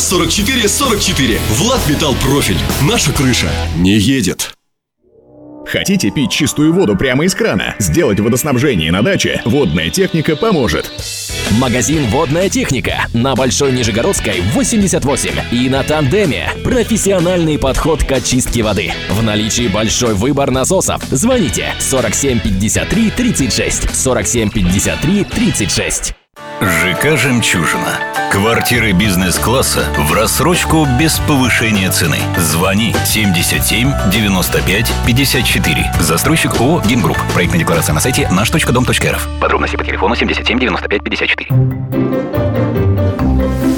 P: 44 44. Влад Металл Профиль. Наша крыша не едет.
Q: Хотите пить чистую воду прямо из крана? Сделать водоснабжение на даче? Водная техника поможет.
R: Магазин «Водная техника» на Большой Нижегородской, 88 и на Тандеме. Профессиональный подход к очистке воды. В наличии большой выбор насосов. Звоните 47 53 36 47 53 36.
O: ЖК «Жемчужина». Квартиры бизнес-класса в рассрочку без повышения цены. Звони 77 95 54. Застройщик ООО «Гимгрупп». Проектная декларация на сайте наш.дом.рф. Подробности по телефону 77 95 54.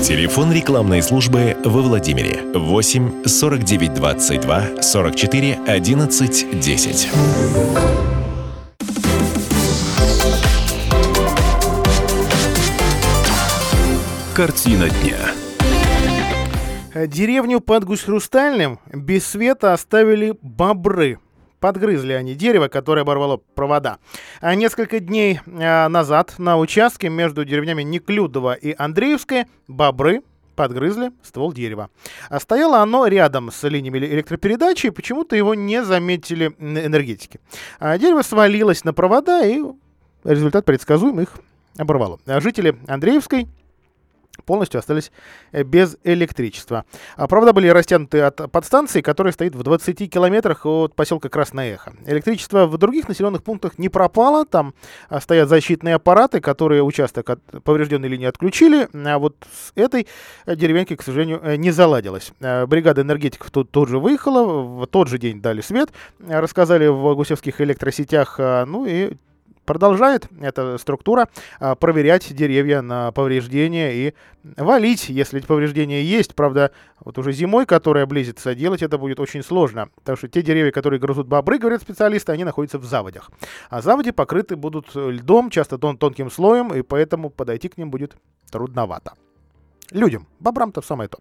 S: Телефон рекламной службы во Владимире 8 49 22 44 11 10.
E: Картина дня.
B: Деревню под Гусь-Хрустальным без света оставили бобры. Подгрызли они дерево, которое оборвало провода. А несколько дней а, назад на участке между деревнями Неклюдово и Андреевское бобры подгрызли ствол дерева. А стояло оно рядом с линиями электропередачи, и почему-то его не заметили энергетики. А дерево свалилось на провода, и результат предсказуем их оборвало. А жители Андреевской полностью остались э, без электричества. А, провода были растянуты от подстанции, которая стоит в 20 километрах от поселка Красное Эхо. Электричество в других населенных пунктах не пропало, там а, стоят защитные аппараты, которые участок от поврежденной линии отключили, а вот с этой деревенькой, к сожалению, э, не заладилось. Э, бригада энергетиков тут, тут же выехала, в тот же день дали свет, рассказали в гусевских электросетях, ну и продолжает эта структура а, проверять деревья на повреждения и валить, если эти повреждения есть. Правда, вот уже зимой, которая близится, делать это будет очень сложно, потому что те деревья, которые грызут бобры, говорят специалисты, они находятся в заводях. А заводи покрыты будут льдом, часто тон тонким слоем, и поэтому подойти к ним будет трудновато людям. Бобрам-то самое то.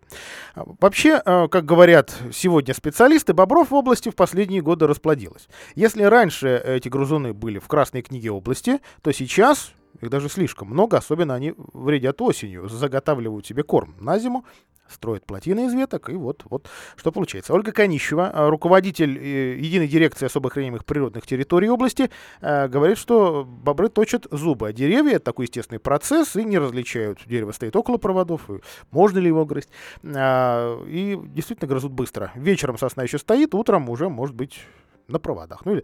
B: А, вообще, э, как говорят сегодня специалисты, бобров в области в последние годы расплодилось. Если раньше эти грузуны были в Красной книге области, то сейчас их даже слишком много, особенно они вредят осенью, заготавливают себе корм на зиму, строят плотины из веток, и вот, вот что получается. Ольга Конищева, э, руководитель э, единой дирекции особо охраняемых природных территорий области, э, говорит, что бобры точат зубы, а деревья — это такой естественный процесс, и не различают, дерево стоит около проводов, и можно ли его грызть, и действительно грызут быстро. Вечером сосна еще стоит, утром уже может быть на проводах, ну или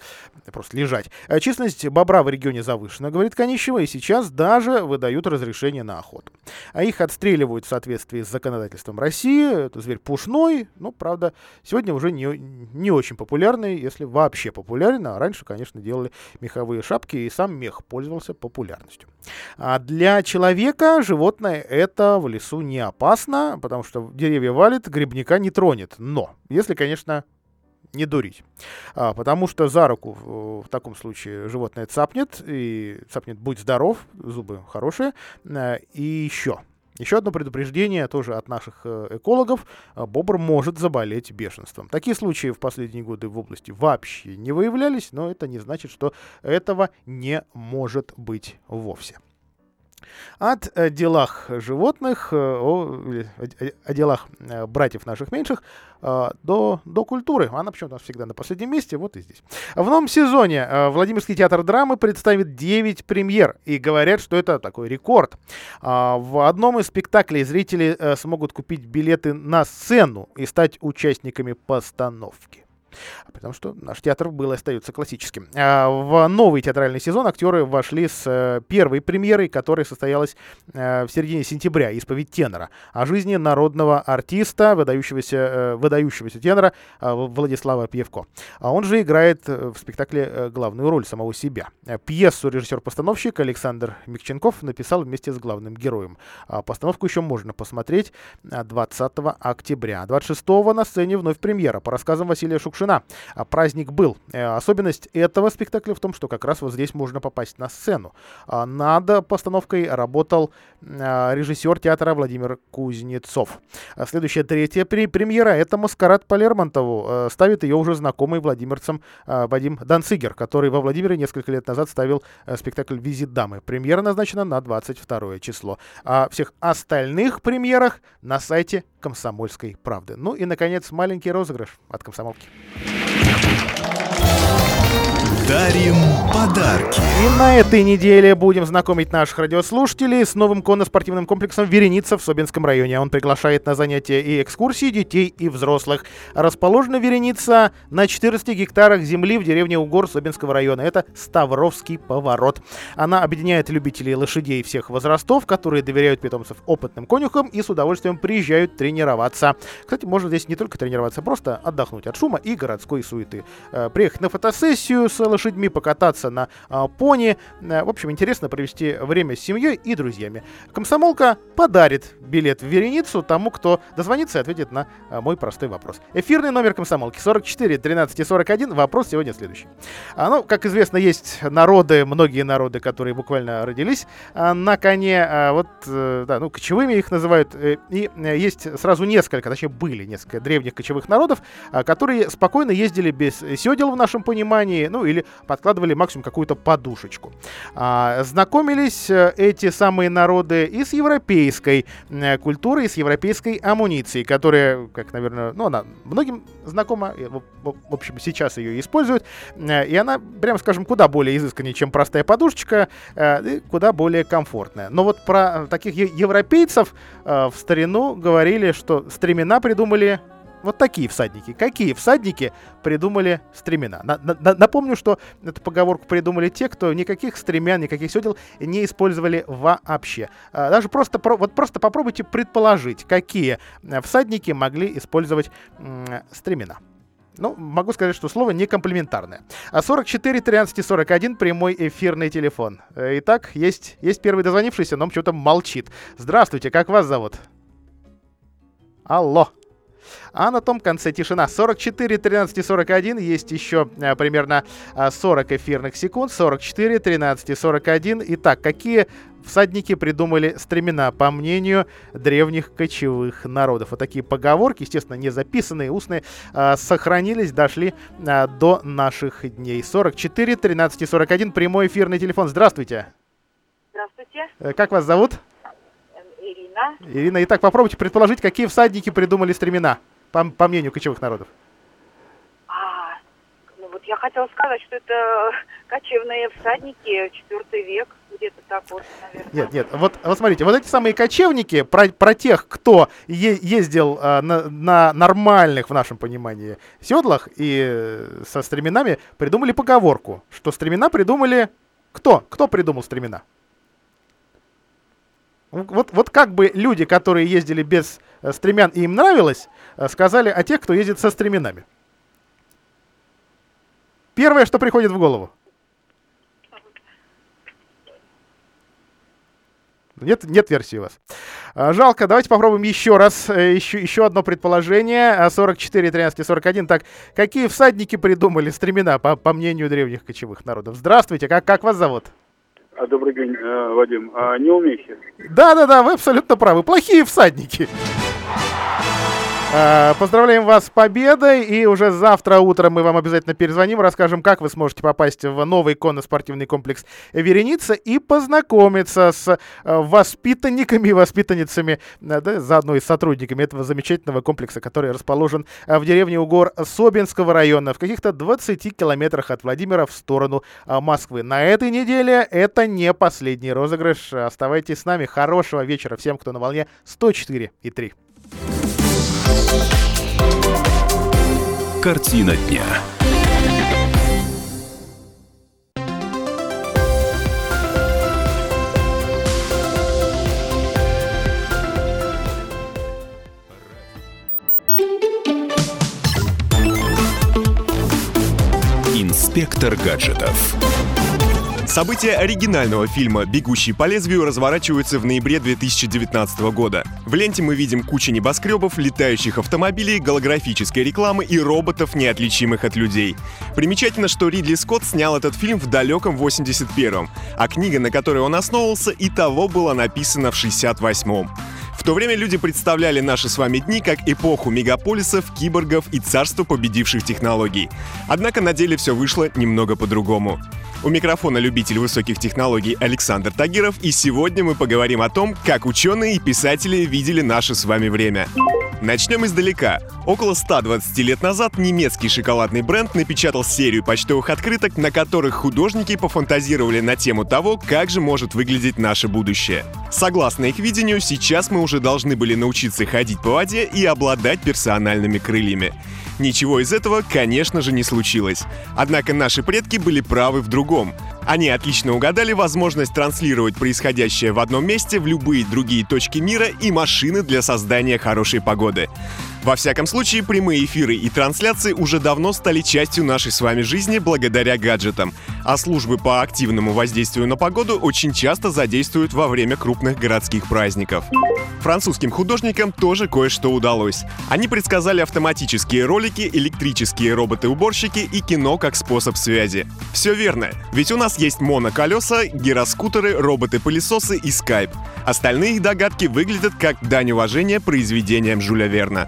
B: просто лежать. А численность бобра в регионе завышена, говорит Конищева, и сейчас даже выдают разрешение на охоту. А их отстреливают в соответствии с законодательством России. Это зверь пушной, но, правда, сегодня уже не, не очень популярный, если вообще популярен. А раньше, конечно, делали меховые шапки, и сам мех пользовался популярностью. А для человека животное это в лесу не опасно, потому что деревья валит, грибника не тронет. Но, если, конечно, не дурить. А, потому что за руку в, в таком случае животное цапнет, и цапнет «будь здоров», зубы хорошие. А, и еще, еще одно предупреждение тоже от наших э, экологов. Бобр может заболеть бешенством. Такие случаи в последние годы в области вообще не выявлялись, но это не значит, что этого не может быть вовсе. От э, делах животных, э, о, о, делах э, братьев наших меньших до, до культуры. Она почему-то всегда на последнем месте, вот и здесь. В новом сезоне Владимирский театр драмы представит 9 премьер. И говорят, что это такой рекорд. В одном из спектаклей зрители смогут купить билеты на сцену и стать участниками постановки. Потому что наш театр был и остается классическим. А, в новый театральный сезон актеры вошли с э, первой премьерой, которая состоялась э, в середине сентября, «Исповедь тенора», о жизни народного артиста, выдающегося, э, выдающегося тенора Владислава Пьевко. А он же играет в спектакле главную роль самого себя. Пьесу режиссер-постановщик Александр Микченков написал вместе с главным героем. А постановку еще можно посмотреть 20 октября. 26 на сцене вновь премьера по рассказам Василия Шукшина завершена. А праздник был. Э, особенность этого спектакля в том, что как раз вот здесь можно попасть на сцену. А над постановкой работал а, режиссер театра Владимир Кузнецов. А следующая третья премьера — это «Маскарад по Лермонтову». Э, ставит ее уже знакомый владимирцам Вадим Данцигер, который во Владимире несколько лет назад ставил э, спектакль «Визит дамы». Премьера назначена на 22 число. А всех остальных премьерах на сайте «Комсомольской правды». Ну и, наконец, маленький розыгрыш от «Комсомолки».
P: Дарим подарки.
B: И на этой неделе будем знакомить наших радиослушателей с новым конно-спортивным комплексом «Вереница» в Собинском районе. Он приглашает на занятия и экскурсии детей и взрослых. Расположена «Вереница» на 14 гектарах земли в деревне Угор Собинского района. Это Ставровский поворот. Она объединяет любителей лошадей всех возрастов, которые доверяют питомцев опытным конюхам и с удовольствием приезжают тренироваться. Кстати, можно здесь не только тренироваться, просто отдохнуть от шума и городской суеты. Э, Приехать на фотосессию с лошадьми, покататься на а, пони. Э, В общем, интересно провести время с семьей и друзьями. Комсомолка подарит билет в Вереницу тому, кто дозвонится и ответит на а, мой простой вопрос. Эфирный номер комсомолки 44 13 и 41. Вопрос сегодня следующий. А, ну, как известно, есть народы, многие народы, которые буквально родились а, на коне. а, вот, э, да, ну, кочевыми их называют. э, И э, есть сразу несколько, точнее, были несколько древних кочевых народов, а, которые спокойно ездили без седел в нашем понимании, ну, или подкладывали максимум какую-то подушечку. А, Знакомились э, эти самые народы и с европейской э, культурой, и с европейской амуницией, которая, как, наверное, ну, она многим знакома, в общем, сейчас ее используют, Э, и она, прямо скажем, куда более изысканнее, чем простая подушечка, и куда более комфортная. Но вот про таких европейцев в старину говорили, что стремена придумали вот такие всадники. Какие всадники придумали стремена? На- на- на- напомню, что эту поговорку придумали те, кто никаких стремян, никаких седел не использовали вообще. А, Даже просто, про- вот просто попробуйте предположить, какие э, всадники могли использовать стремена. Ну, могу сказать, что слово не комплиментарное. А 44 13 и 41 прямой эфирный телефон. Э, Итак, есть, есть первый дозвонившийся, но он почему-то молчит. Здравствуйте, как вас зовут? Алло. А на том конце тишина. 44 13 и 41. Есть еще э, примерно э, 40 эфирных секунд. 44 13 и 41. Итак, какие всадники придумали стремена, по мнению древних кочевых народов. Вот такие поговорки, естественно, не записанные, устные, э, сохранились, дошли э, до наших дней. 44 13 и 41. Прямой эфирный телефон. Здравствуйте.
T: Здравствуйте,
B: Э, Как вас зовут?
T: Ирина.
B: Ирина, итак, попробуйте предположить, какие всадники придумали стремена, по, по мнению кочевых народов.
T: А, ну вот я хотела сказать, что это кочевные всадники, четвертый век, где-то так вот, наверное.
B: Нет, нет, вот, вот смотрите, вот эти самые кочевники, про, про тех, кто е- ездил а, на, на нормальных, в нашем понимании, седлах и э, со стременами, придумали поговорку, что стремена придумали... Кто? Кто придумал стремена? Вот, вот как бы люди, которые ездили без э, стремян и им нравилось, э, сказали о тех, кто ездит со стременами. Первое, что приходит в голову. Нет, нет версии у вас. А, Жалко, давайте попробуем еще раз, э, еще, еще одно предположение. А, 44, 13 и 41. Так, какие всадники придумали стремена, по, по мнению древних кочевых народов? Здравствуйте, как, как вас зовут?
U: А, Добрый день, э, Вадим. А, неумехи.
B: Да-да-да, вы абсолютно правы. Плохие всадники. А, Поздравляем вас с победой, и уже завтра утром мы вам обязательно перезвоним, расскажем, как вы сможете попасть в новый конно-спортивный комплекс «Вереница» и познакомиться с э, воспитанниками и воспитанницами, э, да, заодно и с сотрудниками этого замечательного комплекса, который расположен э, в деревне Угор Собинского района, в каких-то 20 километрах от Владимира в сторону э, Москвы. На этой неделе это не последний розыгрыш. Оставайтесь с нами. Хорошего вечера всем, кто на волне 104 и 3.
E: Картина дня. Инспектор гаджетов.
V: События оригинального фильма «Бегущий по лезвию» разворачиваются в ноябре 2019 года. В ленте мы видим кучу небоскребов, летающих автомобилей, голографической рекламы и роботов, неотличимых от людей. Примечательно, что Ридли Скотт снял этот фильм в далеком 81-м, а книга, на которой он основывался, и того была написана в 68-м. В то время люди представляли наши с вами дни как эпоху мегаполисов, киборгов и царство победивших технологий. Однако на деле все вышло немного по-другому. У микрофона любитель высоких технологий Александр Тагиров, и сегодня мы поговорим о том, как ученые и писатели видели наше с вами время. Начнем издалека. Около 120 лет назад немецкий шоколадный бренд напечатал серию почтовых открыток, на которых художники пофантазировали на тему того, как же может выглядеть наше будущее. Согласно их видению, сейчас мы уже должны были научиться ходить по воде и обладать персональными крыльями. Ничего из этого, конечно же, не случилось. Однако наши предки были правы в другом. Они отлично угадали возможность транслировать происходящее в одном месте в любые другие точки мира и машины для создания хорошей погоды. Во всяком случае, прямые эфиры и трансляции уже давно стали частью нашей с вами жизни благодаря гаджетам, а службы по активному воздействию на погоду очень часто задействуют во время крупных городских праздников. Французским художникам тоже кое-что удалось. Они предсказали автоматические ролики, электрические роботы-уборщики и кино как способ связи. Все верно, ведь у нас есть моноколеса, гироскутеры, роботы-пылесосы и скайп. Остальные их догадки выглядят как дань уважения произведениям Жюля Верна.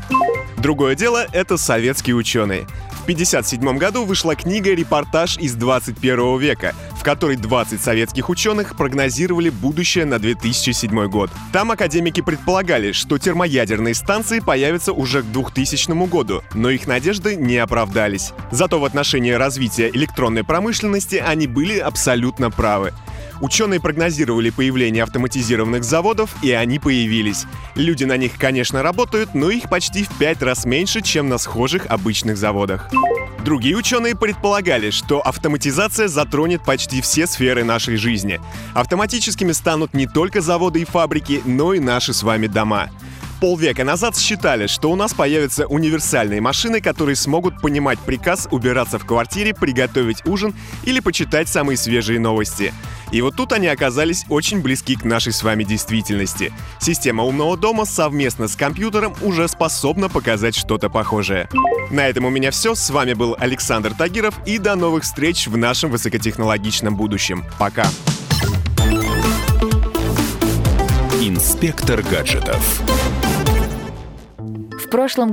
V: Другое дело — это советские ученые. В 1957 году вышла книга «Репортаж из 21 века», в которой 20 советских ученых прогнозировали будущее на 2007 год. Там академики предполагали, что термоядерные станции появятся уже к 2000 году, но их надежды не оправдались. Зато в отношении развития электронной промышленности они были абсолютно правы. Ученые прогнозировали появление автоматизированных заводов, и они появились. Люди на них, конечно, работают, но их почти в пять раз меньше, чем на схожих обычных заводах. Другие ученые предполагали, что автоматизация затронет почти все сферы нашей жизни. Автоматическими станут не только заводы и фабрики, но и наши с вами дома. Полвека назад считали, что у нас появятся универсальные машины, которые смогут понимать приказ убираться в квартире, приготовить ужин или почитать самые свежие новости. И вот тут они оказались очень близки к нашей с вами действительности. Система умного дома совместно с компьютером уже способна показать что-то похожее. На этом у меня все. С вами был Александр Тагиров и до новых встреч в нашем высокотехнологичном будущем. Пока.
E: Инспектор гаджетов.
W: В прошлом